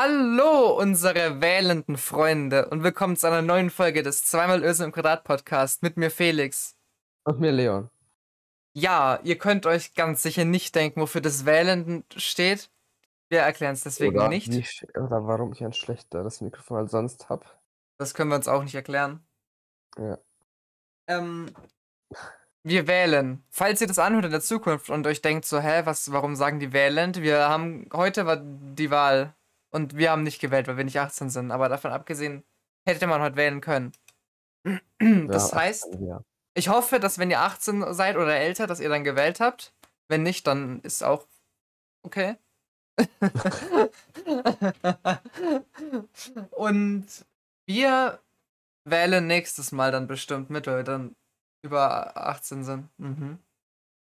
Hallo, unsere wählenden Freunde und willkommen zu einer neuen Folge des Zweimal Ösen im Quadrat Podcast mit mir Felix. Und mir Leon. Ja, ihr könnt euch ganz sicher nicht denken, wofür das Wählenden steht. Wir erklären es deswegen oder nicht. Wie, oder warum ich ein schlechteres Mikrofon als sonst habe. Das können wir uns auch nicht erklären. Ja. Ähm, wir wählen. Falls ihr das anhört in der Zukunft und euch denkt so, hä, was, warum sagen die wählend? Wir haben, heute war die Wahl und wir haben nicht gewählt, weil wir nicht 18 sind. Aber davon abgesehen, hätte man heute wählen können. Das ja, heißt, Ja. ich hoffe, dass wenn ihr 18 seid oder älter, dass ihr dann gewählt habt. Wenn nicht, dann ist auch okay. und wir wählen nächstes Mal dann bestimmt mit, weil wir dann über 18 sind. Mhm.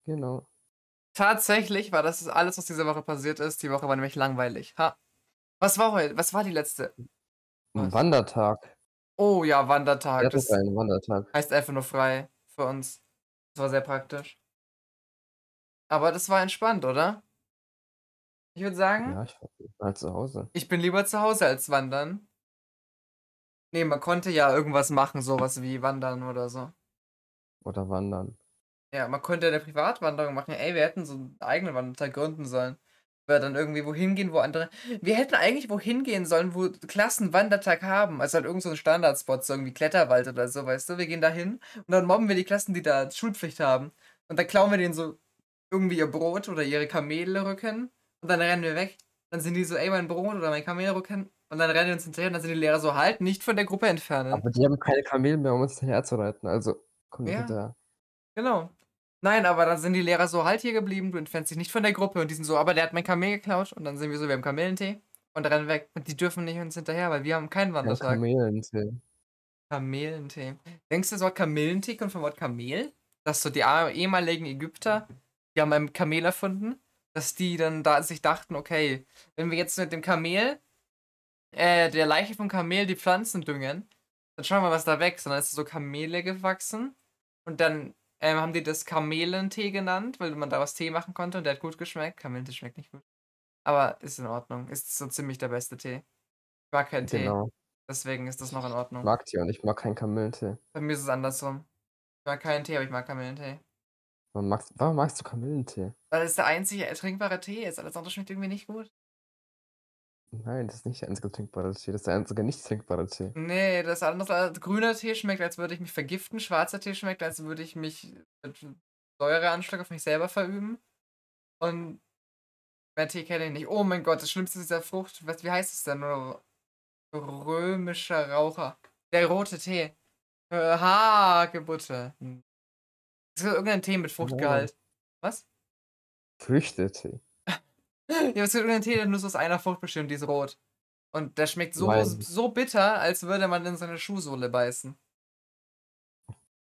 Genau. Tatsächlich war das alles, was diese Woche passiert ist. Die Woche war nämlich langweilig. Ha. Was war heute? Was war die letzte? Ein Was? Wandertag. Oh ja, Wandertag. Ja, Das ist ein Wandertag. heißt einfach nur frei für uns. Das war sehr praktisch. Aber das war entspannt, oder? Ich würde sagen, Ja, ich war zu Hause. ich bin lieber zu Hause als wandern. Nee, man konnte ja irgendwas machen, sowas wie wandern oder so. Oder wandern. Ja, man könnte eine Privatwanderung machen. Ey, wir hätten so einen eigenen Wandertag gründen sollen. Wir dann irgendwie wohin gehen, wo andere. Wir hätten eigentlich wohin gehen sollen, wo Klassen Wandertag haben. Also halt irgend so ein Standardspot, so irgendwie Kletterwald oder so, weißt du? Wir gehen da hin und dann mobben wir die Klassen, die da Schulpflicht haben. Und dann klauen wir denen so irgendwie ihr Brot oder ihre Kamelrücken. Und dann rennen wir weg. Dann sind die so, ey, mein Brot oder mein Kamelrücken. Und dann rennen die uns hinterher und dann sind die Lehrer so, halt, nicht von der Gruppe entfernen. Aber die haben keine Kamele mehr, um uns hinterher zu reiten. Also, komm Ja. hinterher. Genau. Nein, aber dann sind die Lehrer so halt hier geblieben, du entfernst dich nicht von der Gruppe und die sind so, aber der hat mein Kamel geklaut und dann sind wir so, wir haben Kamellentee und rennen weg und die dürfen nicht uns hinterher, weil wir haben keinen Ja, Wandertag. Kamelentee. Kamelentee. Denkst du, das Wort Kamellentee kommt vom Wort Kamel? Dass so die ehemaligen Ägypter, die haben ein Kamel erfunden, dass die dann da sich dachten, okay, wenn wir jetzt mit dem Kamel, äh, der Leiche vom Kamel die Pflanzen düngen, dann schauen wir, was da wächst. Und dann ist so Kamele gewachsen und dann ähm, haben die das Kamelentee genannt, weil man daraus Tee machen konnte und der hat gut geschmeckt. Kamelentee schmeckt nicht gut. Aber ist in Ordnung. Ist so ziemlich der beste Tee. Ich mag keinen Tee. Genau. Deswegen ist das noch in Ich Ordnung. mag die und ich mag keinen Kamelentee. Bei mir ist es andersrum. Ich mag keinen Tee, aber ich mag Kamillentee. Warum magst, warum magst du Kamelentee? Weil es der einzige ertrinkbare Tee ist. Alles andere schmeckt irgendwie nicht gut. Nein, das ist nicht der einzige trinkbare Tee. Das ist der einzige nicht trinkbare Tee. Nee, das andere, grüner Tee schmeckt, als würde ich mich vergiften. Schwarzer Tee schmeckt, als würde ich mich mit Säureanschlag auf mich selber verüben. Und mehr Tee kenne ich nicht. Oh mein Gott, das Schlimmste ist dieser Frucht. Was, wie heißt es denn? Römischer Raucher. Der rote Tee. Äh, Hagebutte. Hm. Das ist irgendein Tee mit Fruchtgehalt. Was? Früchtetee. Ja, es gibt irgendeinen Tee, der nur so aus einer Frucht besteht und die ist rot. Und der schmeckt so, so bitter, als würde man in seine Schuhsohle beißen.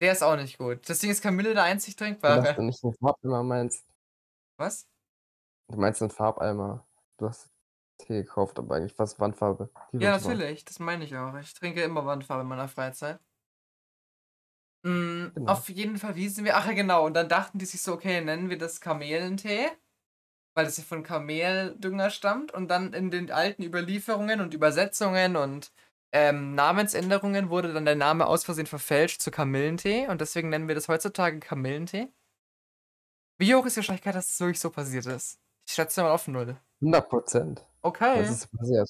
Der ist auch nicht gut. Deswegen ist Kamille der einzig trinkbare. du nicht einen Farbeimer meinst. Was? Du meinst einen Farbeimer. Du hast Tee gekauft, aber eigentlich was Wandfarbe. Die Ja, natürlich. Das meine ich auch. Ich trinke immer Wandfarbe in meiner Freizeit. Mm, Genau. Auf jeden Fall, wie sind wir? Ach ja, genau. Und dann dachten die sich so, okay, nennen wir das Kamelentee. Weil das ja von Kameldünger stammt. Und dann in den alten Überlieferungen und Übersetzungen und ähm, Namensänderungen wurde dann der Name aus Versehen verfälscht zu Kamillentee. Und deswegen nennen wir das heutzutage Kamillentee. Wie hoch ist die Wahrscheinlichkeit, dass es wirklich so passiert ist? Ich schätze mal auf null. 100 Prozent. Okay. Was ist passiert?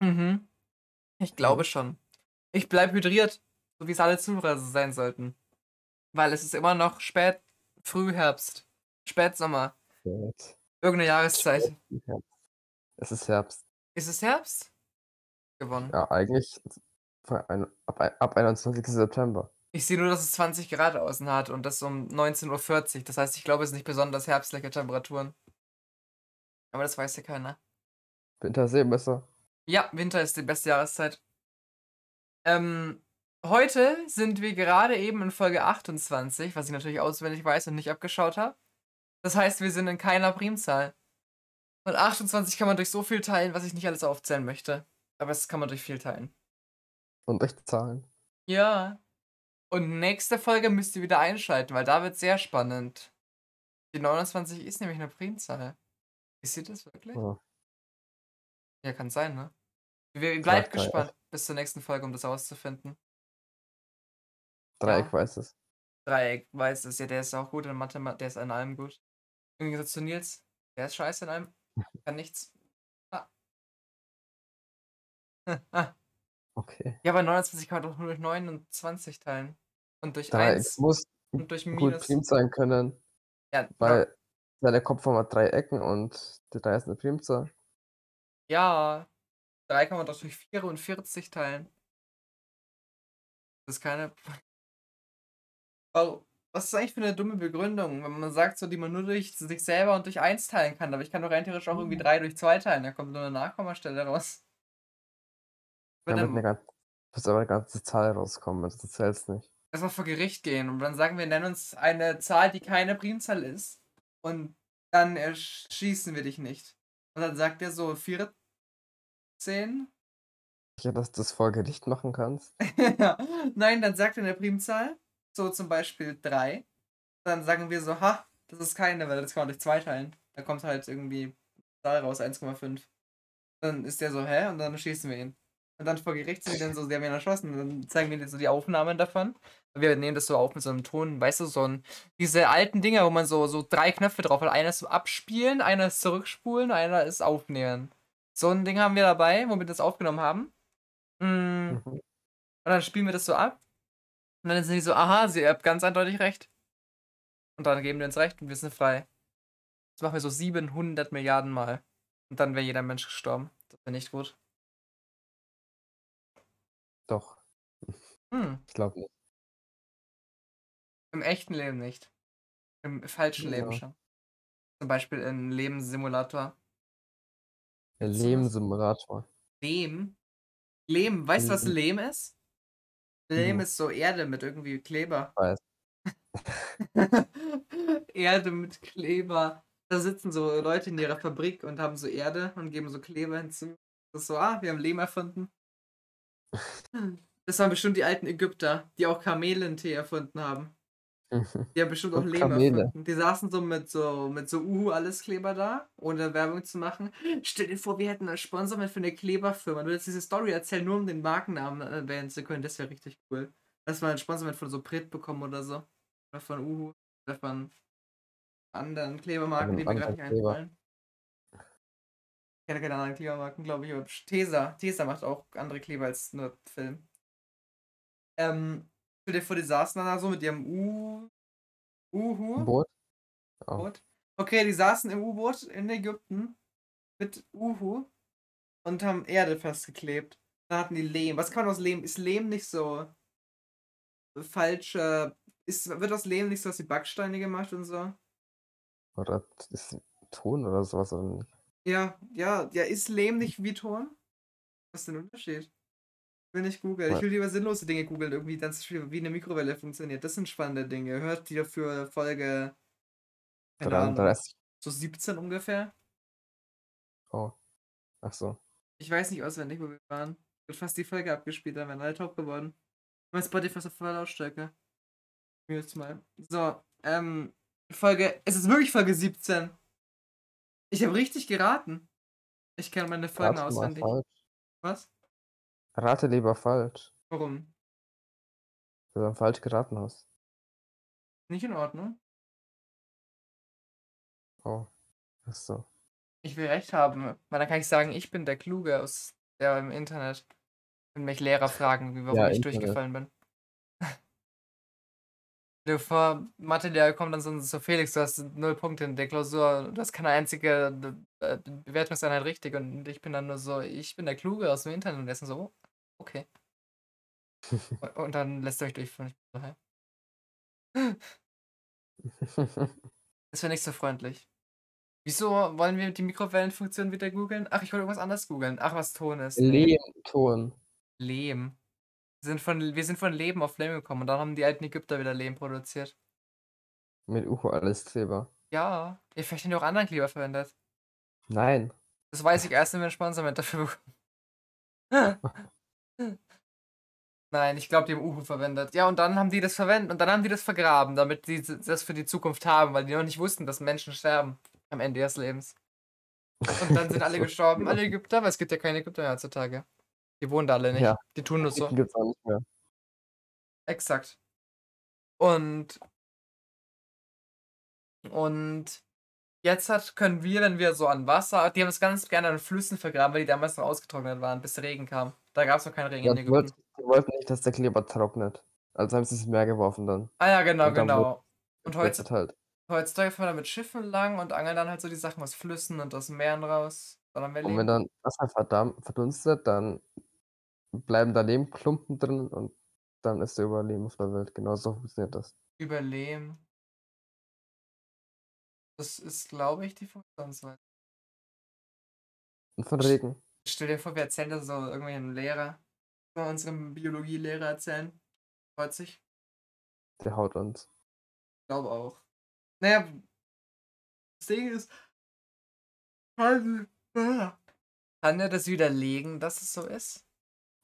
Mhm. Ich glaube schon. Ich bleib hydriert, so wie es alle Zuhörer sein sollten. Weil es ist immer noch spät, Frühherbst, Spätsommer, Spät. irgendeine Jahreszeit. Herbst. Es ist Herbst. Ist es Herbst? Gewonnen. Ja, eigentlich ab, ab 21. September. Ich sehe nur, dass es 20 Grad außen hat und das um 19.40 Uhr. Das heißt, ich glaube, es sind nicht besonders herbstliche Temperaturen. Aber das weiß ja keiner. Winter ist eh besser. Ja, Winter ist die beste Jahreszeit. Ähm, heute sind wir gerade eben in Folge 28, was ich natürlich auswendig weiß und nicht abgeschaut habe. Das heißt, wir sind in keiner Primzahl. Und 28 kann man durch so viel teilen, was ich nicht alles aufzählen möchte. Aber das kann man durch viel teilen. Und echte Zahlen. Ja. Und nächste Folge müsst ihr wieder einschalten, weil da wird sehr spannend. Die 29 ist nämlich eine Primzahl. Ist sie das wirklich? Ja. Ja, kann sein, ne? Wir bleibt Frag Dreieck. gespannt bis zur nächsten Folge, um das herauszufinden. Dreieck Ja. weiß es. Dreieck weiß es, ja, der ist auch gut in Mathematik, der ist in allem gut. Im Gegensatz zu Nils, der ist scheiße in allem, kann nichts. Ah. Okay. Ja, aber 29 kann man doch nur durch 29 teilen. Und durch Dreieck 1 muss und durch gut Minus. prim sein können, Ja, weil seine Kopfform hat drei Ecken und die drei ist eine Primzahl. ja, 3 kann man doch durch 44 teilen. Das ist keine. Oh, was ist eigentlich für eine dumme Begründung, wenn man sagt, so die man nur durch sich selber und durch 1 teilen kann, aber ich kann doch rein theoretisch auch irgendwie 3 durch 2 teilen, da kommt nur eine Nachkommastelle raus. Eine ganz, muss aber eine ganze Zahl rauskommen, also du zählst nicht. erstmal vor Gericht gehen und dann sagen wir, nennen uns eine Zahl, die keine Primzahl ist. Und dann erschießen wir dich nicht. Und dann sagt er so 14. Ja, dass du das vor Gericht machen kannst. Nein, dann sagt er eine Primzahl. So zum Beispiel 3. Dann sagen wir so, ha, das ist keine, weil das kann man durch 2 teilen. Da kommt halt irgendwie Zahl raus, 1,5. Dann ist der so, hä? Und dann schießen wir ihn. Und dann vor Gericht sind wir dann so, sie haben ihn erschossen. Und dann zeigen wir dir so die Aufnahmen davon. Wir nehmen das so auf mit so einem Ton, weißt du, so ein, diese alten Dinger, wo man so, so drei Knöpfe drauf hat. Einer ist so abspielen, einer ist zurückspulen, einer ist aufnehmen. So ein Ding haben wir dabei, womit wir das aufgenommen haben. Mm, Mhm. und dann spielen wir das so ab. Und dann sind die so, aha, sie habt ganz eindeutig recht. Und dann geben wir uns recht und wir sind frei. Das machen wir so 700 Milliarden Mal. Und dann wäre jeder Mensch gestorben. Das wäre nicht gut. Doch, Hm, ich glaube nicht. im echten Leben nicht. Im falschen Leben Ja. schon. Zum Beispiel im Lebenssimulator. Der. Lebenssimulator. Lehm? Lehm, weißt du, was. Lehm ist? Lehm ist so Erde mit irgendwie Kleber. Weiß. Erde mit Kleber. Da sitzen so Leute in ihrer Fabrik und haben so Erde und geben so Kleber hinzu. Das ist so, ah, wir haben Lehm erfunden. Das waren bestimmt die alten Ägypter, die auch Kamelentee erfunden haben. Die haben bestimmt auch Und Lehm Kamele. erfunden. Die saßen so mit so mit so Uhu alles Kleber da, ohne Werbung zu machen. Stell dir vor, wir hätten einen Sponsor mit für eine Kleberfirma. Du würdest diese Story erzählen, nur um den Markennamen erwähnen zu können. Das wäre richtig cool. Dass wir einen Sponsor mit von so Prit bekommen oder so. Oder von Uhu. Oder von anderen Klebermarken, die mir gerade nicht einfallen. Ich kenne keine anderen Klebermarken, glaube ich. Aber Tesa. Tesa macht auch andere Kleber als nur Film. Ähm, dir vor, die saßen dann da so mit ihrem U. Uhu. Boot? Oh. U-Boot. Okay, die saßen im U-Boot in Ägypten mit Uhu und haben Erde festgeklebt. Da hatten die Lehm. Was kann man aus Lehm? Ist Lehm nicht so falsche. Ist, wird aus Lehm nicht so aus wie Backsteine gemacht und so? Oder ist Ton oder sowas? Ja, ja, ja, ist Lehm nicht wie Ton? Was ist denn der Unterschied? Will nicht googeln. Ich will lieber sinnlose Dinge googeln, irgendwie viel, wie eine Mikrowelle funktioniert. Das sind spannende Dinge. Hört die dafür Folge keine Ahnung, 33. so 17 ungefähr. Oh. Ach so. Ich weiß nicht auswendig, wo wir waren. Ich fast die Folge abgespielt, da wären alle top geworden. Mein Spotify ist auf voller Lautstärke. Mir jetzt mal. So, ähm, Folge. Es ist wirklich Folge 17. Ich habe richtig geraten. Ich kenne meine Folgen auswendig. Was? Rate lieber falsch. Warum? Weil du dann falsch geraten hast. Nicht in Ordnung. Oh. Ach so. Ich will recht haben, weil dann kann ich sagen, ich bin der Kluge aus der im Internet. Wenn mich Lehrer fragen, wie warum Ja, ich Internet. durchgefallen bin. Dir vor, Mathe, der kommt dann so, so Felix, du hast null Punkte in der Klausur, du hast keine einzige äh, Bewertungseinheit richtig und ich bin dann nur so, ich bin der Kluge aus dem Internet und der ist so, oh, okay. Und- Und dann lässt ihr euch hä? Das wäre nicht so freundlich. Wieso wollen wir die Mikrowellenfunktion wieder googeln? Ach, ich wollte irgendwas anderes googeln. Ach, was Ton ist. Lehmton. Lehm. Wir sind, von, wir sind von Leben auf Lehm gekommen und dann haben die alten Ägypter wieder Lehm produziert. Mit Uhu alles Kleber. Ja, ihr vielleicht haben die auch anderen Kleber verwendet. Nein. Das weiß ich erst, wenn wir ein Sponsorment dafür bekommen. Nein, ich glaube, die haben Uhu verwendet. Ja, und dann haben die das verwendet und dann haben die das vergraben, damit die das für die Zukunft haben, weil die noch nicht wussten, dass Menschen sterben am Ende ihres Lebens. Und dann sind alle gestorben, alle Ägypter, weil es gibt ja keine Ägypter mehr heutzutage. Die wohnen da alle nicht. Ja. Die tun nur so. Ägypten gibt's auch nicht mehr. Exakt. Und und jetzt hat, können wir, wenn wir so an Wasser, die haben es ganz gerne an Flüssen vergraben, weil die damals noch ausgetrocknet waren, bis Regen kam. Da gab es noch keinen Regen Ja, in Ägypten. wollten, die wollten nicht, dass der Kleber trocknet. Also haben sie es ins Meer geworfen dann. Ah ja, genau, Und genau. Und heutzutage, Jetzt halt. heutzutage fahren wir mit Schiffen lang und angeln dann halt so die Sachen aus Flüssen und aus Meeren raus. Und wenn dann Wasser verdammt, verdunstet, dann bleiben da Lehmklumpen drin und dann ist der Überleben auf der Welt. Genau so funktioniert das. überleben. Das ist, glaube ich, die Funktionsweise. Und von Regen. Stell dir vor, wir erzählen das so irgendwelchen Lehrer, bei unserem Biologielehrer erzählen. Freut sich. Der haut uns. glaube auch. Naja, das Ding ist, kann er das widerlegen, dass es so ist?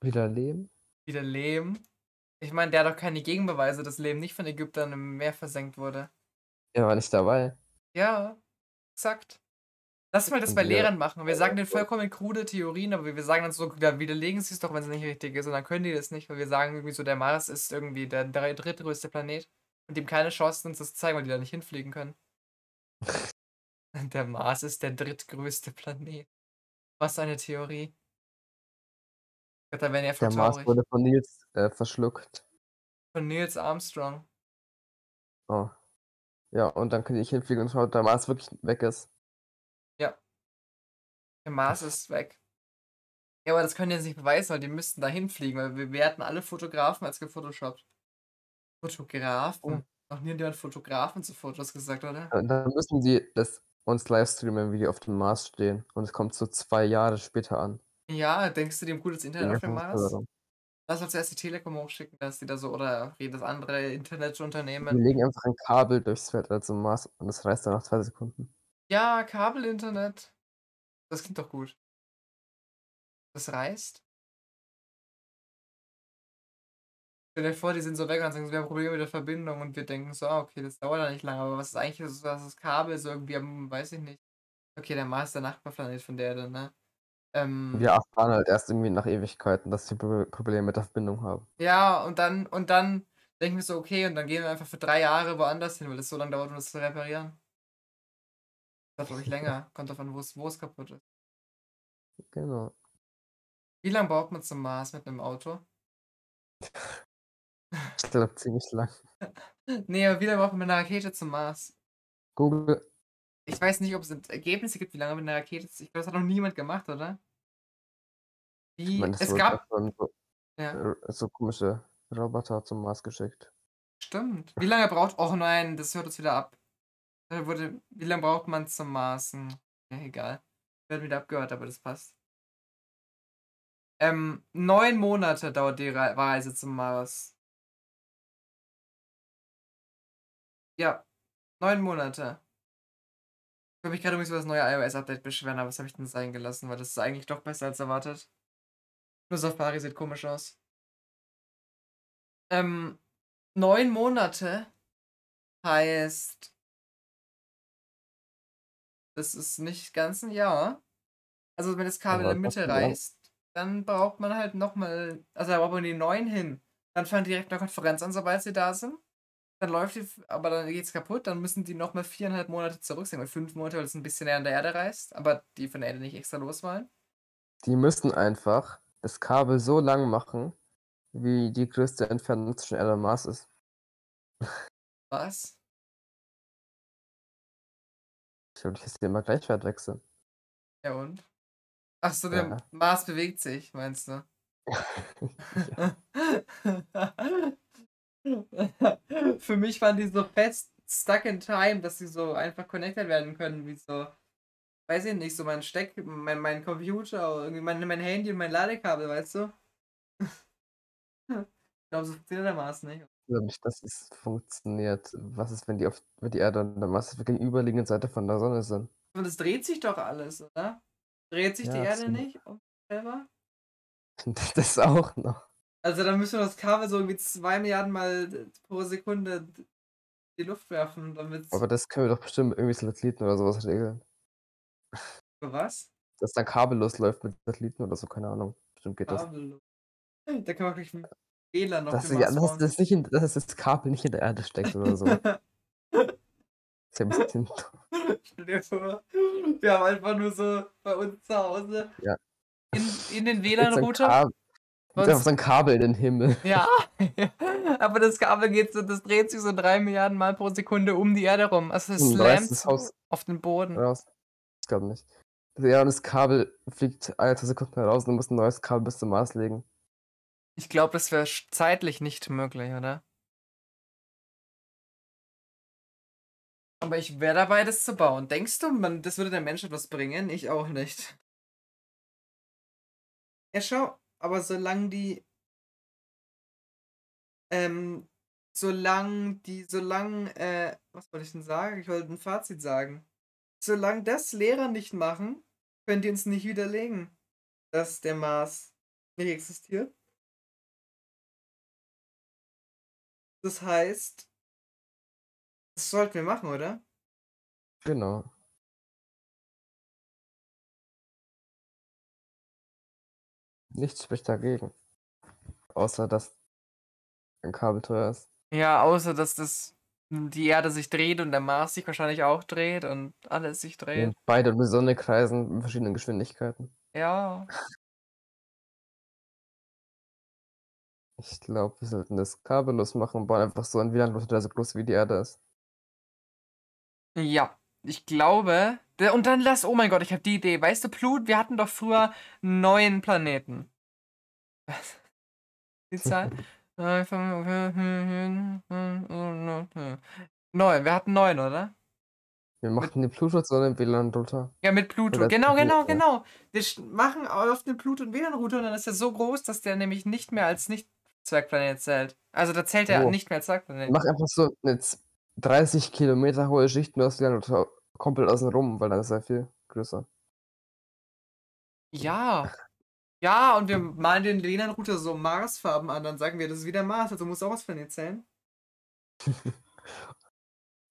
Wieder Leben? Widerleben? Ich meine, der hat doch keine Gegenbeweise, dass Leben nicht von Ägyptern im Meer versenkt wurde. Er war nicht dabei. Ja, exakt. Lass mal das bei. Lehrern machen. Wir sagen denen vollkommen krude Theorien, aber wir sagen dann so, ja, widerlegen sie es doch, wenn es nicht richtig ist. Und dann können die das nicht, weil wir sagen irgendwie so, der Mars ist irgendwie der drittgrößte Planet. Und dem keine Chance, uns das zu zeigen, weil die da nicht hinfliegen können. Der Mars ist der drittgrößte Planet. Was eine Theorie. Gott, da wären ja Der Mars traurig. wurde von Nils äh, verschluckt. Von Neils Armstrong. Oh. Ja, und dann könnte ich hinfliegen und schauen, ob der Mars wirklich weg ist. Der Mars ist weg. Ja, aber das können die jetzt nicht beweisen, weil die müssten da hinfliegen, weil wir, hatten alle Fotografen als gefotoshoppt. Fotografen? Noch nie jemand Fotografen zu Fotos gesagt, oder? Und dann müssen die das uns livestreamen, wie die auf dem Mars stehen. Und es kommt so zwei Jahre später an. Ja, denkst du, die haben gutes Internet Wegen auf dem Mars? Förderung. Lass uns erst die Telekom hochschicken, dass die da so, oder jedes andere Wir Internetunternehmen. legen einfach ein Kabel durchs Weltall zum Mars und es reißt dann nach zwei Sekunden. Ja, Kabelinternet. Das klingt doch gut. Das reißt. Stell dir vor, die sind so weg und dann sagen wir haben Probleme mit der Verbindung und wir denken so, ah, okay, das dauert ja nicht lange, aber was ist eigentlich so, dass das Kabel so irgendwie weiß ich nicht. Okay, der Mars ist der Nachbarplanet von der Erde, ne? Ähm, Wir erfahren halt erst irgendwie nach Ewigkeiten, dass sie Pro- Probleme mit der Verbindung haben. Ja, und dann, und dann denken wir so, okay, und dann gehen wir einfach für drei Jahre woanders hin, weil es so lange dauert, um das zu reparieren. Das glaube ich länger. Kommt davon, wo es, wo es kaputt ist. Genau. Wie lange braucht man zum Mars mit einem Auto? Ich glaube ziemlich lang. Nee, aber wie lange braucht man mit einer Rakete zum Mars? Google, Ich weiß nicht, ob es Ergebnisse gibt, wie lange mit einer Rakete. Ich glaube, das hat noch niemand gemacht, oder? ich Wie? meine, das es gab. so, Ja, r- so komische Roboter zum Mars geschickt. stimmt. Wie lange braucht. Oh nein, das hört uns wieder ab. Da wurde, wie lange braucht man zum Mars? Hm, Ja, egal. Wird wieder abgehört, aber das passt. Ähm, neun Monate dauert die Re Reise zum Mars. Ja, neun Monate. Ich habe mich gerade übrigens über das neue iOS-Update beschweren, aber das habe ich dann sein gelassen, weil das ist eigentlich doch besser als erwartet. Nur Safari sieht komisch aus. Ähm, neun Monate heißt, das ist nicht ganz ein Jahr. Also wenn das Kabel in der Mitte reißt, dann braucht man halt nochmal, also da braucht man die neun hin. Dann fangen direkt eine Konferenz an, sobald sie da sind. Dann läuft die, aber dann geht's kaputt, dann müssen die nochmal viereinhalb Monate zurück sein, weil fünf Monate, weil es ein bisschen näher an der Erde reißt, aber die von der Erde nicht extra los wollen. Die müssen einfach das Kabel so lang machen, wie die größte Entfernung zwischen Erde und Mars ist. Was? Ich würde jetzt hier immer gleich weit wechseln. Ja und? Ach so, der Ja. Mars bewegt sich, meinst du? Für mich waren die so fest stuck in time, dass sie so einfach connected werden können, wie so, weiß ich nicht, so mein Steck, mein, mein Computer irgendwie mein, mein Handy und mein Ladekabel, weißt du? Ich glaube, so funktioniert der Mars nicht. Ich glaube nicht, dass es funktioniert. Was ist, wenn die auf wenn die Erde und der Mars auf der gegenüberliegenden Seite von der Sonne sind? Und es dreht sich doch alles, oder? Dreht sich die Ja, Erde stimmt. nicht um selber? Das auch noch. Also dann müssen wir das Kabel so irgendwie zwei Milliarden Mal pro Sekunde in die Luft werfen, damit Aber das können wir doch bestimmt irgendwie Satelliten oder sowas regeln. Für was? Dass dann kabellos läuft mit Satelliten oder so, keine Ahnung. Bestimmt geht das. Kabellos. Da kann man wirklich ein WLAN auf Dass, ja, dass, das nicht in, dass das Kabel nicht in der Erde steckt oder so. Das ist ja ein bisschen Stell dir vor, wir haben einfach nur so bei uns zu Hause Ja. in, in den WLAN-Router. Bei einfach so ein Kabel in den Himmel. Ja, aber das Kabel geht so, das dreht sich so drei Milliarden Mal pro Sekunde um die Erde rum. Also es Und slammt das Haus auf den Boden. raus. Ich glaube nicht. Ja, und das Kabel fliegt alle zwei Sekunden heraus und du musst ein neues Kabel bis zum Mars legen. Ich glaube, das wäre zeitlich nicht möglich, oder? Aber ich wäre dabei, das zu bauen. Denkst du, man, das würde der Menschheit was bringen? Ich auch nicht. Ja, schau, aber solange die. Ähm, solange die, solange, äh, was wollte ich denn sagen? Ich wollte ein Fazit sagen. Solange das Lehrer nicht machen, können die uns nicht widerlegen, dass der Mars nicht existiert. Das heißt, das sollten wir machen, oder? Genau. Nichts spricht dagegen. Außer, dass ein Kabel teuer ist. Ja, außer dass das die Erde sich dreht und der Mars sich wahrscheinlich auch dreht und alles sich dreht. Und beide um die Sonne kreisen in verschiedenen Geschwindigkeiten. Ja. Ich glaube, wir sollten das kabellos machen und bauen einfach so ein WLAN-Router, der so groß wie die Erde ist. Ja. Ich glaube. Und dann lass, oh mein Gott, ich habe die Idee. Weißt du, Plut, wir hatten doch früher neun Planeten. Was? Die Zahl? Neun, wir hatten neun, oder? Wir machen den Pluto zu einem WLAN-Router. Ja, mit Pluto. Oder Genau, genau, genau. Wir machen auf den Pluto einen WLAN-Router und dann ist er so groß, dass der nämlich nicht mehr als Nicht-Zwergplanet zählt. Also da zählt er Oh. nicht mehr als Zwergplanet. Mach einfach so eine z- 30 Kilometer hohe Schicht nur aus WLAN-Router komplett außen rum, weil dann ist er viel größer. Ja. Ja, und wir malen den WLAN-Router so Marsfarben an, dann sagen wir, das ist wieder Mars, also muss auch aus Planet zählen.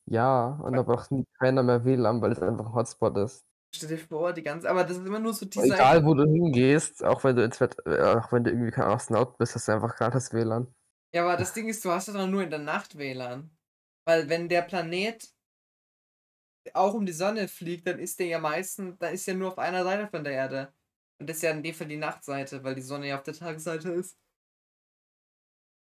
Ja, und da braucht nie keiner mehr WLAN, weil es einfach ein Hotspot ist. Stell dir vor, die ganze. Aber das ist immer nur so Design. Egal, wo du hingehst, auch wenn du ins Wett, äh, auch wenn du irgendwie kein Astronaut bist, hast du einfach gratis WLAN. Ja, aber das Ding ist, du hast ja dann nur in der Nacht WLAN. Weil wenn der Planet auch um die Sonne fliegt, dann ist der ja meistens, dann ist er nur auf einer Seite von der Erde. Und das ist ja in dem Fall die Nachtseite, weil die Sonne ja auf der Tagesseite ist.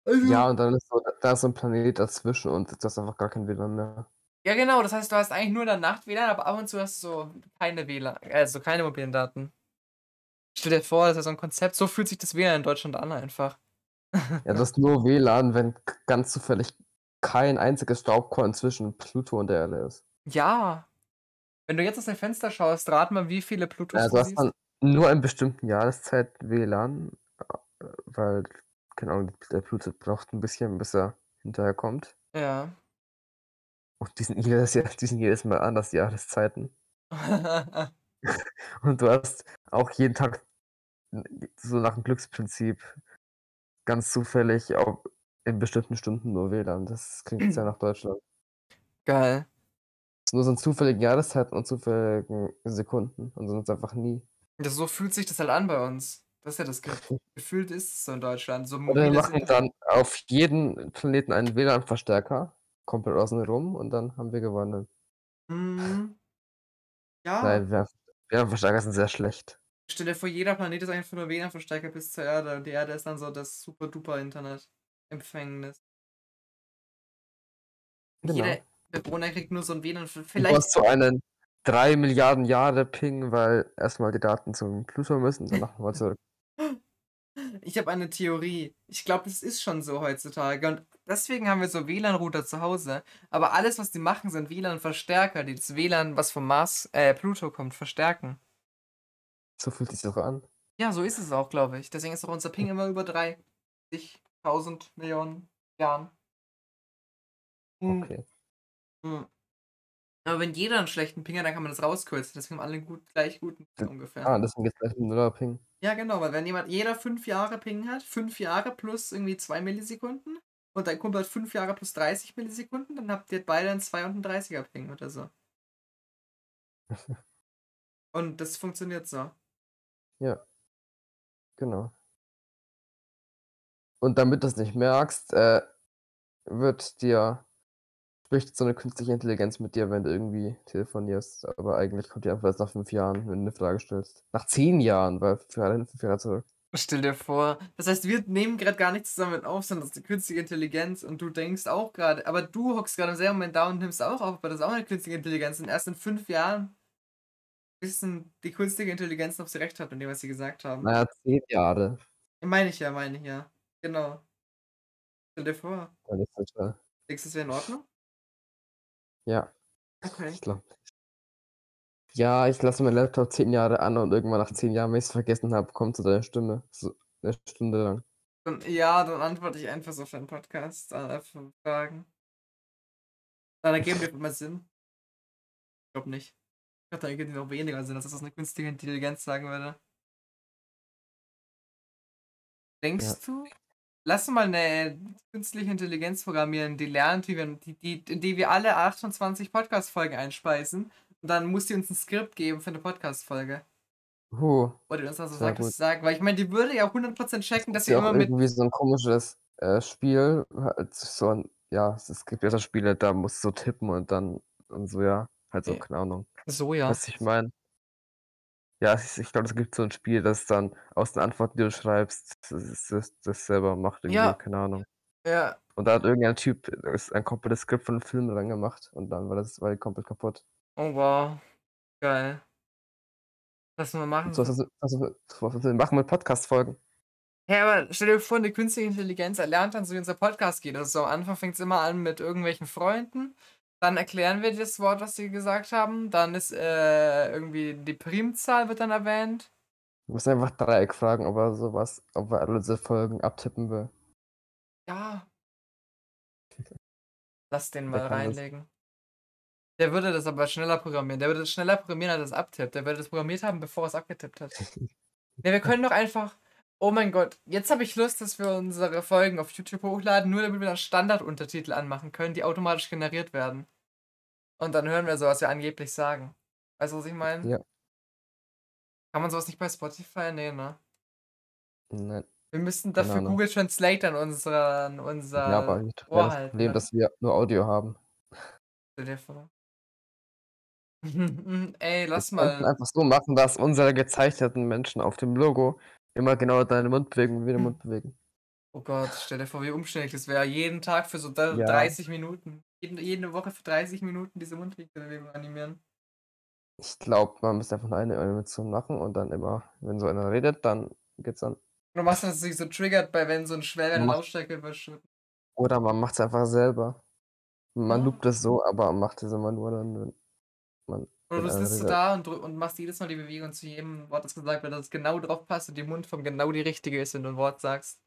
Also, Ja, und dann ist so, da ist so ein Planet dazwischen und du hast einfach gar kein WLAN mehr. ja, genau, das heißt, du hast eigentlich nur in der Nacht WLAN, aber ab und zu hast du so keine WLAN, also keine mobilen Daten. Stell dir vor, das ist so ein Konzept, so fühlt sich das WLAN in Deutschland an einfach. Ja, du hast nur WLAN, wenn ganz zufällig kein einziges Staubkorn zwischen Pluto und der Erde ist. Ja. Wenn du jetzt aus dem Fenster schaust, rat mal, wie viele Plutos Ja, du hast dann nur in bestimmten Jahreszeit WLAN, äh, weil, keine Ahnung, der Pluto braucht ein bisschen, bis er hinterherkommt. Ja. Und die sind jedes, Jahr, die sind jedes Mal anders, die Jahreszeiten. Und du hast auch jeden Tag so nach dem Glücksprinzip ganz zufällig auch in bestimmten Stunden nur WLAN. Das klingt sehr nach Deutschland. Geil. Nur so in zufälligen Jahreszeiten und zufälligen Sekunden und sonst einfach nie. Das, so fühlt sich das halt an bei uns. Das ist ja das Ge Gefühlt ist es so in Deutschland. So wir machen Internet. dann auf jeden Planeten einen WLAN-Verstärker, komplett außen rum und dann haben wir gewonnen. Mhm. Ja. Nein, WLAN-Verstärker sind sehr schlecht. Stell dir vor, jeder Planet ist einfach nur WLAN-Verstärker bis zur Erde. Und die Erde ist dann so das super-duper Internet-Empfängnis. Genau. Jeder Bewohner kriegt nur so ein WLAN. Du Vielleicht. hast so einen 3 Milliarden Jahre Ping, weil erstmal die Daten zum Pluto müssen, danach nochmal zurück. Ich habe eine Theorie. Ich glaube, das ist schon so heutzutage. Und deswegen haben wir so WLAN-Router zu Hause. Aber alles, was die machen, sind WLAN-Verstärker, die das WLAN, was vom Mars, äh, Pluto kommt, verstärken. So fühlt sich auch an. Ja, so ist es auch, glaube ich. Deswegen ist auch unser Ping immer über 30.000 Millionen Jahren. Hm, Okay. Hm. Aber wenn jeder einen schlechten Ping hat, dann kann man das rauskürzen. Deswegen haben alle gut, gleich guten Ping ungefähr. Ah, deswegen geht's gleich mit Nuller Ping. Ja, genau, weil wenn jemand jeder fünf Jahre Ping hat, fünf Jahre plus irgendwie zwei Millisekunden und dein Kumpel hat fünf Jahre plus 30 Millisekunden, dann habt ihr beide einen 2 und einen 30er Ping oder so. Und das funktioniert so. Ja. Genau. Und damit du es nicht merkst, äh, wird dir spricht so eine künstliche Intelligenz mit dir, wenn du irgendwie telefonierst. Aber eigentlich kommt die einfach erst nach fünf Jahren, wenn du eine Frage stellst. Nach zehn Jahren, weil Jahre hin, fünf Jahre zurück. Stell dir vor. Das heißt, wir nehmen gerade gar nicht zusammen auf, sondern das ist eine künstliche Intelligenz und du denkst auch gerade, aber du hockst gerade im selben Moment da und nimmst auch auf, aber das ist auch eine künstliche Intelligenz. Und erst in fünf Jahren wissen die künstliche Intelligenz, ob sie recht hat mit dem, was sie gesagt haben. Naja, zehn Jahre. Meine ich ja, meine ich ja. Genau. Stell dir vor. Ja, das ist Denkst du, das wäre in Ordnung? Ja, Okay. ich glaube nicht. Ja, ich lasse meinen Laptop zehn Jahre an und irgendwann nach zehn Jahren, wenn ich es vergessen habe, kommt so deine Stimme. So eine Stunde lang. Dann, ja, dann antworte ich einfach so auf deinen Podcast, äh, für Fragen. Dann ergeben die immer Sinn. Ich glaube nicht. Ich glaube, da ergeben die noch weniger Sinn, als dass das eine künstliche Intelligenz sagen würde. Denkst Ja. du? Lass uns mal eine künstliche Intelligenz programmieren, die lernt, wie wir, die, die, in die wir alle 28 Podcast-Folgen einspeisen. Und dann muss die uns ein Skript geben für eine Podcast-Folge. Huh. Oder uns dann so sagt, was sagt. Weil ich meine, die würde ja 100% checken, dass sie ja immer mit irgendwie so ein komisches äh, Spiel. halt So ein, ja, es gibt ja so Spiele, da musst du so tippen und dann und so, ja. Halt so, keine Ahnung. So, ja. Was ich meine. Ja, ich, ich glaube, es gibt so ein Spiel, das dann aus den Antworten, die du schreibst, das, das, das selber macht irgendwie, Ja. keine Ahnung. Ja, Und da hat irgendein Typ ist ein komplettes Skript von einem Film dran gemacht und dann war das war komplett kaputt. oh wow. Geil. Was wir machen. So was, was, wir machen mit Podcast-Folgen. Ja, aber stell dir vor, eine künstliche Intelligenz erlernt dann so, wie unser Podcast geht. Also am Anfang fängt es immer an mit irgendwelchen Freunden. Dann erklären wir das Wort, was sie gesagt haben. Dann ist äh, irgendwie die Primzahl wird dann erwähnt. Wir müssen einfach Dreieck fragen, ob er sowas, ob er alle diese Folgen abtippen will. Ja. Lass den mal kann das. reinlegen. Der würde das aber schneller programmieren. Der würde das schneller programmieren, als er es abtippt. Der würde das programmiert haben, bevor er es abgetippt hat. Ja, wir können doch einfach. Oh mein Gott, jetzt habe ich Lust, dass wir unsere Folgen auf YouTube hochladen, nur damit wir dann Standarduntertitel anmachen können, die automatisch generiert werden. Und dann hören wir so, was wir angeblich sagen. Weißt du, was ich meine? Ja. Kann man sowas nicht bei Spotify? Nee, ne? Nein. Wir müssten dafür. Google Translate an unseren, unser ja, aber ich Äh, Ohr das halten. Problem, ne? dass wir nur Audio haben. Ey, lass Wir mal. einfach so machen, dass unsere gezeichneten Menschen auf dem Logo immer genau deine Mundbewegung wie den Hm. Mund bewegen. Oh Gott, stell dir vor, wie umständlich das wäre. Jeden Tag für so Ja. 30 Minuten. Jeden, jede Woche für 30 Minuten diese Mundwinkelbewegung animieren. Ich glaube, man müsste einfach nur eine Animation machen und dann immer, wenn so einer redet, dann geht's an. Du machst das, dass es sich so triggert, bei wenn so ein schwerer Lautstärke überschritten. Oder man macht es einfach selber. Man Ja. loopt es so, aber macht es immer nur dann, wenn man. Oder du sitzt da und, und machst jedes Mal die Bewegung zu jedem Wort, das gesagt wird, dass es genau drauf passt und die Mundform genau die richtige ist, wenn du ein Wort sagst.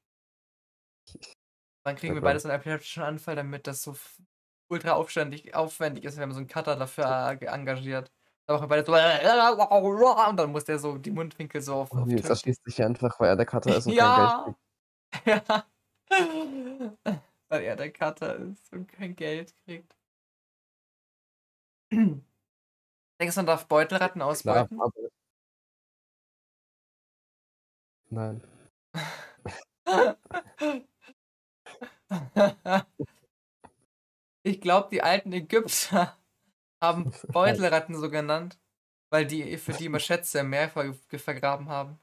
Dann kriegen Ja, wir klar. beide so einen epileptischen Anfall, damit das so ultra aufwendig, aufwendig ist. Wir haben so einen Cutter dafür engagiert. Da machen wir beide so und dann muss der so die Mundwinkel so auf, auf Und jetzt Tisch- erschließt sich einfach, weil er der Cutter ist und kein Ja. Geld Ja. Weil er der Cutter ist und kein Geld kriegt. Denkst du, man darf Beutelratten ausbeuten? Klar, Nein. ich glaube, die alten Ägypter haben Beutelratten so genannt, weil die für die immer Schätze im Meer ver vergraben haben.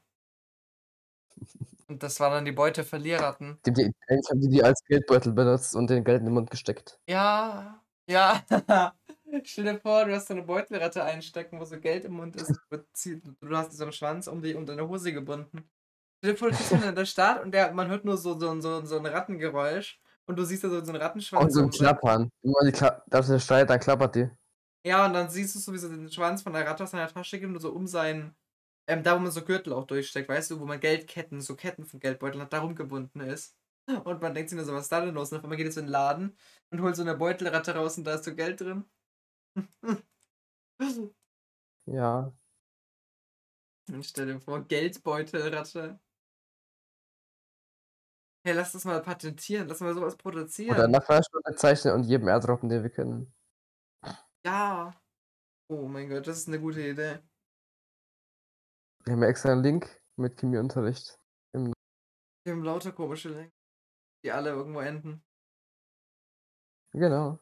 Und das waren dann die Beuteverlierratten. Die, die, eigentlich haben die die als Geldbeutel benutzt und den Geld in den Mund gesteckt. Ja, ja. Stell dir vor, du hast so eine Beutelratte einstecken, wo so Geld im Mund ist. Du hast so einen Schwanz um, die, um deine Hose gebunden. Stell dir vor, du bist in der Stadt und der, man hört nur so, so, so, so ein Rattengeräusch und du siehst da so, so einen Rattenschwanz. Und so ein Klappern. Immer die Kla darf der schreit, dann klappert die. Ja, und dann siehst du sowieso den Schwanz von der Ratte aus seiner Tasche gibt und so um seinen, ähm, da wo man so Gürtel auch durchsteckt, weißt du, wo man Geldketten, so Ketten von Geldbeuteln hat, darum gebunden ist. Und man denkt sich nur so, was ist da denn los? Und auf einmal geht es in den Laden und holt so eine Beutelratte raus und da ist so Geld drin. Ja. Und stell dir vor, Geldbeutelratte. Hey, lass das mal patentieren, lass mal sowas produzieren. Oder nach einer Stunde zeichnen und jedem airdroppen, den wir kennen. Ja. Oh mein Gott, das ist eine gute Idee. Wir haben ja extra einen Link mit Chemieunterricht. Wir haben lauter komische Links, die alle irgendwo enden. Genau.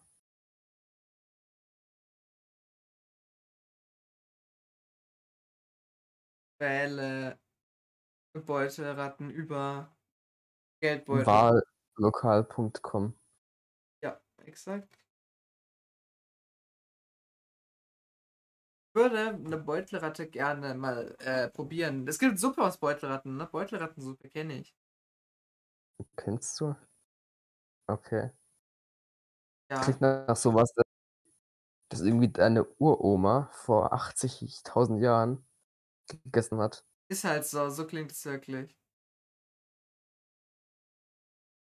Wähle Beutelratten über Geldbeutel. Wahllokal.com. Ja, exakt. Ich würde eine Beutelratte gerne mal äh, probieren. Es gibt Suppe aus Beutelratten, ne? Beutelrattensuppe kenne ich. Kennst du? Okay. Ja. Klingt nach sowas, äh, das irgendwie deine Uroma vor 80.000 Jahren gegessen hat. Ist halt so, so klingt es wirklich.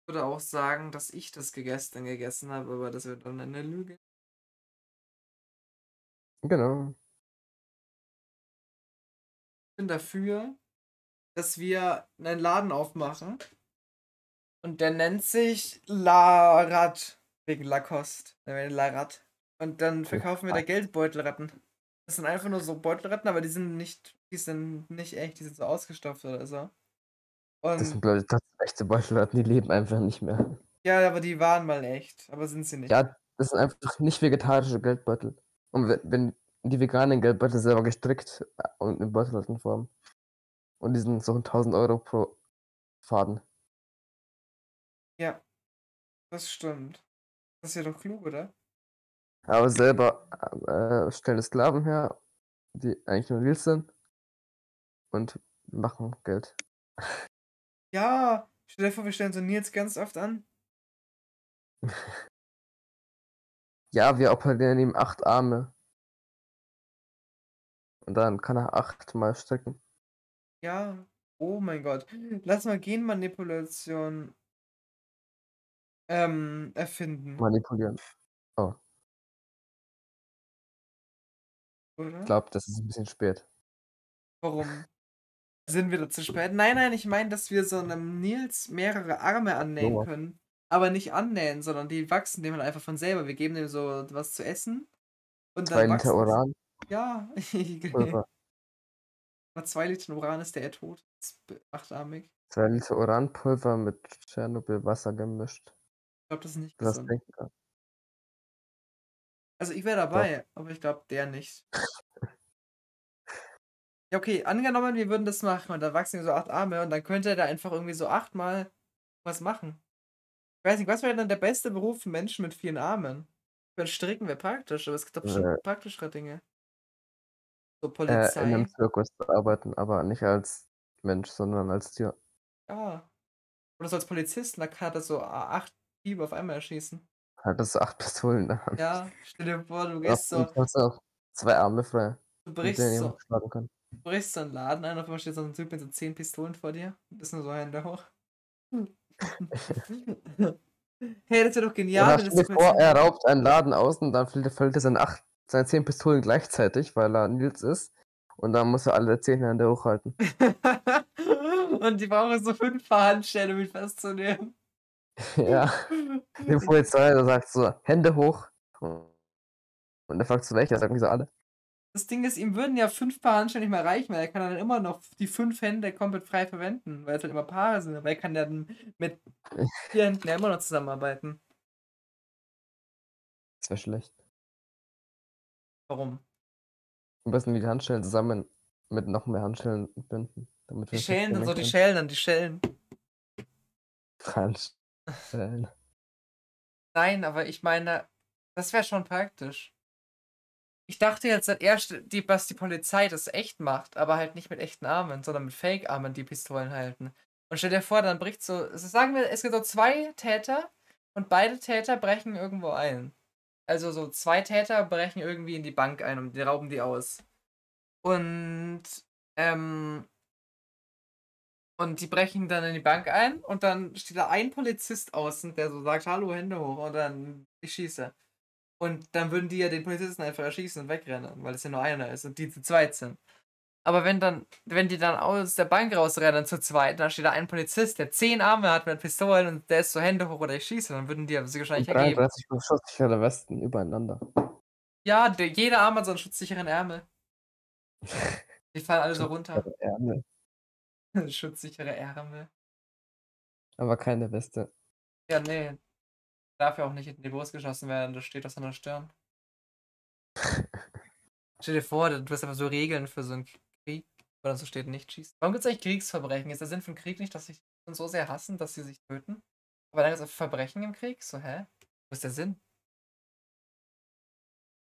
Ich würde auch sagen, dass ich das gestern gegessen habe, aber das wird dann eine Lüge. Genau. Ich bin dafür, dass wir einen Laden aufmachen. Und der nennt sich Larat. Wegen Lacoste. Der Larat. Und dann verkaufen wir da Geldbeutelratten. Das sind einfach nur so Beutelratten, aber die sind nicht, die sind nicht echt, die sind so ausgestopft oder so. Das Und sind Leute, das sind echte Beutelratten, die leben einfach nicht mehr. ja, aber die waren mal echt, aber sind sie nicht. Ja, das sind einfach nicht vegetarische Geldbeutel. Und wenn, die veganen Geldbeutel selber gestrickt äh, und in Beutelrattenform. Und die sind so 1000 Euro pro Faden. Ja, das stimmt. Das ist ja doch klug, oder? Aber selber äh, stellen Sklaven her, die eigentlich nur Reels sind und machen Geld. Ja, stell dir vor, wir stellen so Nils ganz oft an. Ja, wir operieren ihm acht Arme. Und dann kann er achtmal strecken. Ja, oh mein Gott. Lass mal Genmanipulation ähm, erfinden, Manipulieren. Oh, oder? ich glaube, das ist ein bisschen spät. Warum? Sind wir da zu spät? Nein, nein, ich meine, dass wir so einem Nils mehrere Arme annähen So. können. Aber nicht annähen, sondern die wachsen dem halt einfach von selber. Wir geben dem so was zu essen. Und Zwei dann Liter wachsen Uran. Ja, Pulver. nach zwei Litern Uran ist der tot. Ist be- achtarmig. Zwei Liter Uranpulver mit Tschernobyl-Wasser gemischt. Ich glaube, das ist nicht gesund. Also ich wäre dabei, aber ich glaube, der nicht. Ja, okay, angenommen, wir würden das machen und dann wachsen ihm so acht Arme und dann könnte er da einfach irgendwie so achtmal was machen. Ich weiß nicht, was wäre dann der beste Beruf für Menschen mit vielen Armen? Ich meine, stricken wäre praktisch, aber es gibt doch bestimmt Äh. praktischere Dinge. So Äh, in Polizei. einem Zirkus zu arbeiten, aber nicht als Mensch, sondern als Tier. Ja. Oder so als Polizist, da kann er so a- acht Diebe auf einmal erschießen. Hat das acht Pistolen in der Hand. Ja, stell dir vor, du Ja, gehst so, und hast auch zwei Arme frei, du brichst so, kann. Du brichst so einen Laden ein, auf einmal steht so ein Typ mit so zehn Pistolen vor dir. Das ist nur so Hände hoch. hey, das wäre doch Ja, genial, wenn dir so vor, er raubt einen Laden aus und dann fällt, er seine, acht, seine zehn Pistolen gleichzeitig, weil er Nils ist. Und dann muss er alle zehn Hände hochhalten. Und die brauchen so fünf Handstellen, um ihn festzunehmen. ja, die Polizei, der sagt so, Hände hoch. Und er fragt so, welcher? Sagen so alle. Das Ding ist, ihm würden ja fünf Paar Handstellen nicht mehr reichen, weil er kann dann immer noch die fünf Hände komplett frei verwenden, weil es halt immer Paare sind. Aber er kann ja dann mit vier Händen ja immer noch zusammenarbeiten. Das wäre schlecht. Warum? Am besten die Handschellen zusammen mit noch mehr Handschellen binden. Damit Die Schellen dann so, die Schellen dann, die Schellen. Handschellen. Nein, aber ich meine, das wäre schon praktisch. Ich dachte jetzt, erst die, was die Polizei das echt macht, aber halt nicht mit echten Armen, sondern mit Fake-Armen die Pistolen halten. Und stell dir vor, dann bricht so, also sagen wir, es gibt so zwei Täter und beide Täter brechen irgendwo ein. Also so zwei Täter brechen irgendwie in die Bank ein und die rauben die aus. Und, ähm, und die brechen dann in die Bank ein und dann steht da ein Polizist außen, der so sagt, hallo, Hände hoch und dann ich schieße. Und dann würden die ja den Polizisten einfach erschießen und wegrennen, weil es ja nur einer ist und die zu zweit sind. Aber wenn dann, wenn die dann aus der Bank rausrennen zu zweit, dann steht da ein Polizist, der zehn Arme hat mit Pistolen und der ist so Hände hoch oder ich schieße, dann würden die ja sich wahrscheinlich ergeben. 33 schusssichere Westen übereinander. Ja, der, jeder Arm hat so einen schutzsicheren Ärmel. Die fallen alle so runter. Ärmel, Schutzsichere Ärmel. aber keine Weste. Ja, nee. Darf ja auch nicht in die Brust geschossen werden, das steht auf seiner Stirn. Stell dir vor, du hast einfach so Regeln für so einen Krieg, wo dann so steht, nicht schießen. Warum gibt es eigentlich Kriegsverbrechen? Ist der Sinn von Krieg nicht, dass sich uns so sehr hassen, dass sie sich töten? Aber dann ist es Verbrechen im Krieg? So, hä? Was ist der Sinn?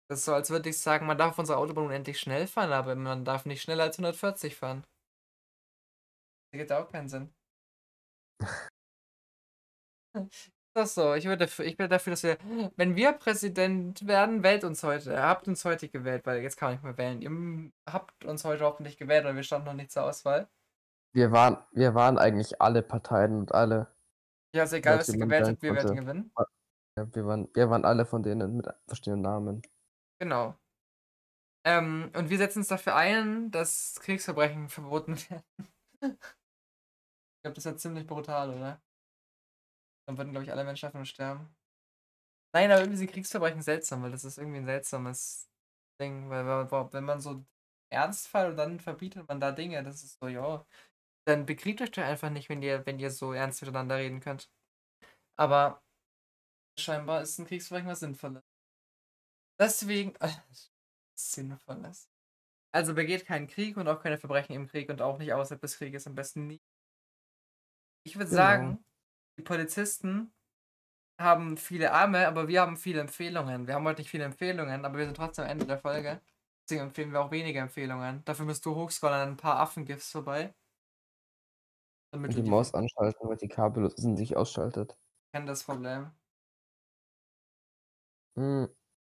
Das ist so, als würde ich sagen, man darf auf unserer Autobahn unendlich schnell fahren, aber man darf nicht schneller als 140 fahren. Das gibt auch keinen Sinn. Das so, ich würde dafür, ich bin dafür, dass wir, wenn wir Präsident werden, wählt uns heute. Ihr habt uns heute gewählt, weil jetzt kann man nicht mehr wählen. Ihr habt uns heute hoffentlich gewählt, weil wir standen noch nicht zur Auswahl. Wir waren, wir waren eigentlich alle Parteien und alle. Ja, ist egal, was ihr gewählt habt, wir werden gewinnen. Ja, wir, waren, wir waren alle von denen mit verschiedenen Namen. Genau. Ähm, und wir setzen uns dafür ein, dass Kriegsverbrechen verboten werden. ich glaube, das ist ja ziemlich brutal, oder? Dann würden, glaube ich, alle Menschen davon sterben. Nein, aber irgendwie sind Kriegsverbrechen seltsam, weil das ist irgendwie ein seltsames Ding. Weil wenn man so Ernstfall und dann verbietet man da Dinge, das ist so, ja. Dann bekriegt euch doch einfach nicht, wenn ihr, wenn ihr so ernst miteinander reden könnt. Aber scheinbar ist ein Kriegsverbrechen was Sinnvolles. Deswegen. Sinnvolles. Also begeht keinen Krieg und auch keine Verbrechen im Krieg und auch nicht außerhalb des Krieges, am besten nie. Ich würde Genau. sagen, die Polizisten haben viele Arme, aber wir haben viele Empfehlungen. Wir haben heute nicht viele Empfehlungen, aber wir sind trotzdem am Ende der Folge. Deswegen empfehlen wir auch weniger Empfehlungen. Dafür musst du hochscrollen an ein paar Affengifts vorbei. Damit Und du die Maus anschalten, weil die Kabel in sich ausschaltet. kennst das Problem. Hm.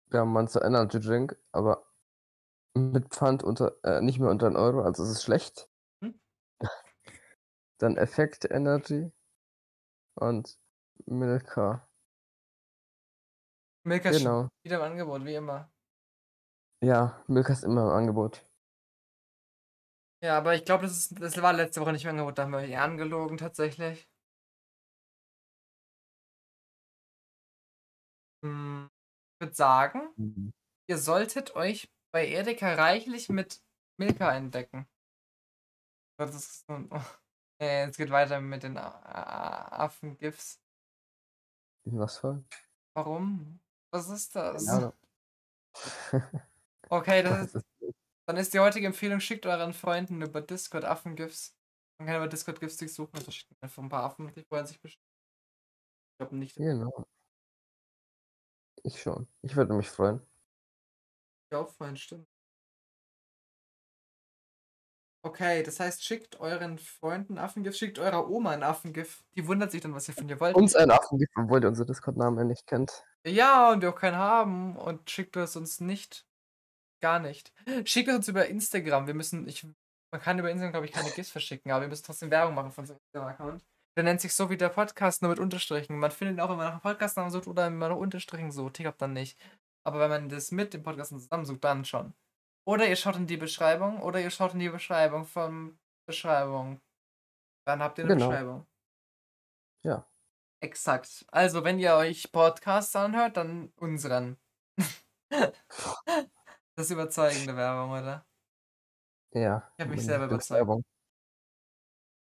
Wir haben Monster Energy Drink, aber mit Pfand unter, äh, nicht mehr unter 1 Euro, also es ist schlecht. Hm? Dann Effekt Energy und Milka. Milka ist Genau. wieder im Angebot, wie immer. Ja, Milka ist immer im Angebot. Ja, aber ich glaube, das, ist- das war letzte Woche nicht im Angebot, da haben wir euch eher angelogen tatsächlich. Hm, ich würde sagen, Mhm. ihr solltet euch bei Edeka reichlich mit Milka entdecken. Das ist so, oh. äh, es geht weiter mit den A- A- Affengifts. Was voll? Warum? Was ist das? Ja, Okay, das ist, dann ist die heutige Empfehlung, schickt euren Freunden über Discord Affengifts. Man kann über Discord Gifts suchen, also schickt einfach ein paar Affen, die freuen sich bestimmt. Ich glaube nicht, genau. Ich schon. Ich würde mich freuen. die auch freuen, stimmt. Okay, das heißt, schickt euren Freunden Affengift, schickt eurer Oma ein Affengift. Die wundert sich dann, was ihr von ihr wollt. Uns ein Affengift, obwohl ihr unsere Discord-Namen nicht kennt. Ja, und wir auch keinen haben. Und schickt es uns nicht. Gar nicht. Schickt es uns über Instagram. Wir müssen, ich, man kann über Instagram, glaube ich, keine GIFs verschicken, aber wir müssen trotzdem Werbung machen von unserem Instagram-Account. Der nennt sich so wie der Podcast, nur mit Unterstrichen. Man findet ihn auch, wenn man nach einem Podcastnamen sucht oder wenn man nach Unterstrichen sucht. Ich glaube dann nicht. Aber wenn man das mit dem Podcast zusammensucht, dann schon. Oder ihr schaut in die Beschreibung, oder ihr schaut in die Beschreibung von Beschreibung. Dann habt ihr eine Genau. Beschreibung. Ja. Exakt. Also, wenn ihr euch Podcasts anhört, dann unseren. das ist überzeugende Werbung, oder? Ja. Ich hab mich selber überzeugt.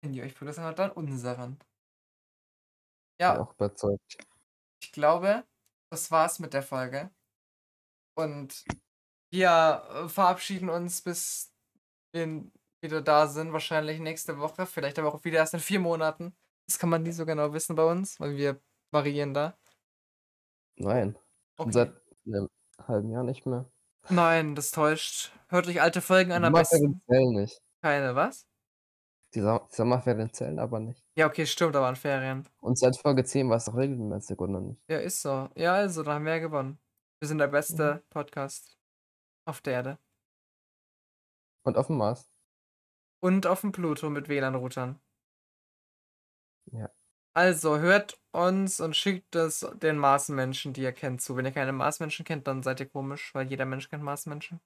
Wenn ihr euch Podcasts anhört, dann unseren. Bin Ja, auch überzeugt. ich glaube, das war's mit der Folge. Und wir äh, verabschieden uns, bis wir wieder da sind. Wahrscheinlich nächste Woche. Vielleicht aber auch wieder erst in vier Monaten. Das kann man nie so genau wissen bei uns, weil wir variieren da. Nein. Okay. seit einem halben Jahr nicht mehr. Nein, das täuscht. Hört euch alte Folgen an, Die am besten. zählen nicht. Keine, was? Die Som- die Sommerferien zählen aber nicht. Ja, okay, stimmt, da waren Ferien. Und seit Folge 10 war es doch regelmäßig, oder nicht? Ja, ist so. Ja, also, da haben wir ja gewonnen. Wir sind der beste Podcast auf der Erde. Und auf dem Mars. Und auf dem Pluto mit WLAN-Routern. Ja. Also, hört uns und schickt es den Marsmenschen, die ihr kennt, zu. Wenn ihr keine Marsmenschen kennt, dann seid ihr komisch, weil jeder Mensch kennt Marsmenschen.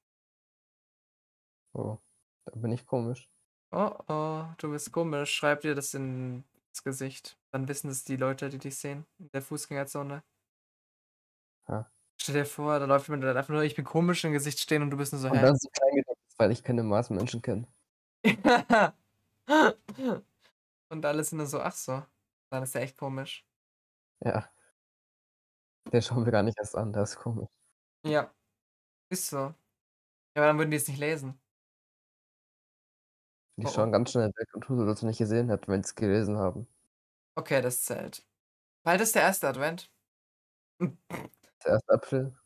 Oh, da bin ich komisch. Oh, oh, du bist komisch. Schreib dir das ins Gesicht. Dann wissen es die Leute, die dich sehen. In der Fußgängerzone. Ja. Stell dir vor, da läuft jemand, der hat einfach nur, ich bin komisch im Gesicht stehen und du bist nur so, Und hä? dann so klein gedrucktes weil ich keine Marsmenschen kenne. Und alle sind nur so, ach so. Dann ist ja echt komisch. Ja. Den schauen wir gar nicht erst an, das ist komisch. Ja. Ist so. Ja, aber dann würden die es nicht lesen. Die Oh, oh. schauen ganz schnell weg und tun so, dass sie nicht gesehen hat, wenn sie es gelesen haben. Okay, das zählt. Bald ist der erste Advent. Der 1. April.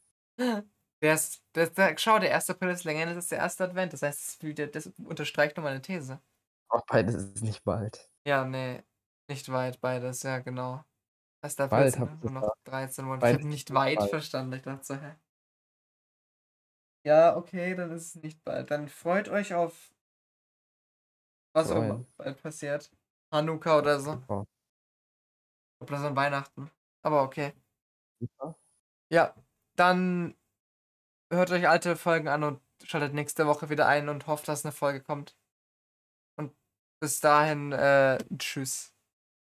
Der ist, der, der, schau, der 1. April ist länger als der erste Advent. Das heißt, das, das unterstreicht nur meine These. Auch beides ist nicht bald. Ja, nee. Nicht weit, beides, ja, genau. 1. April Bald hab nur noch gesagt. 13 Monate. Ich habe ist nicht weit bald. verstanden. Ich dachte so, hä? Ja, okay, dann ist es nicht bald. Dann freut euch auf was auch immer bald passiert. Hanukkah oder so. Oh. Oder so an Weihnachten. Aber okay. Super. Ja, dann hört euch alte Folgen an und schaltet nächste Woche wieder ein und hofft, dass eine Folge kommt. Und bis dahin, äh, tschüss.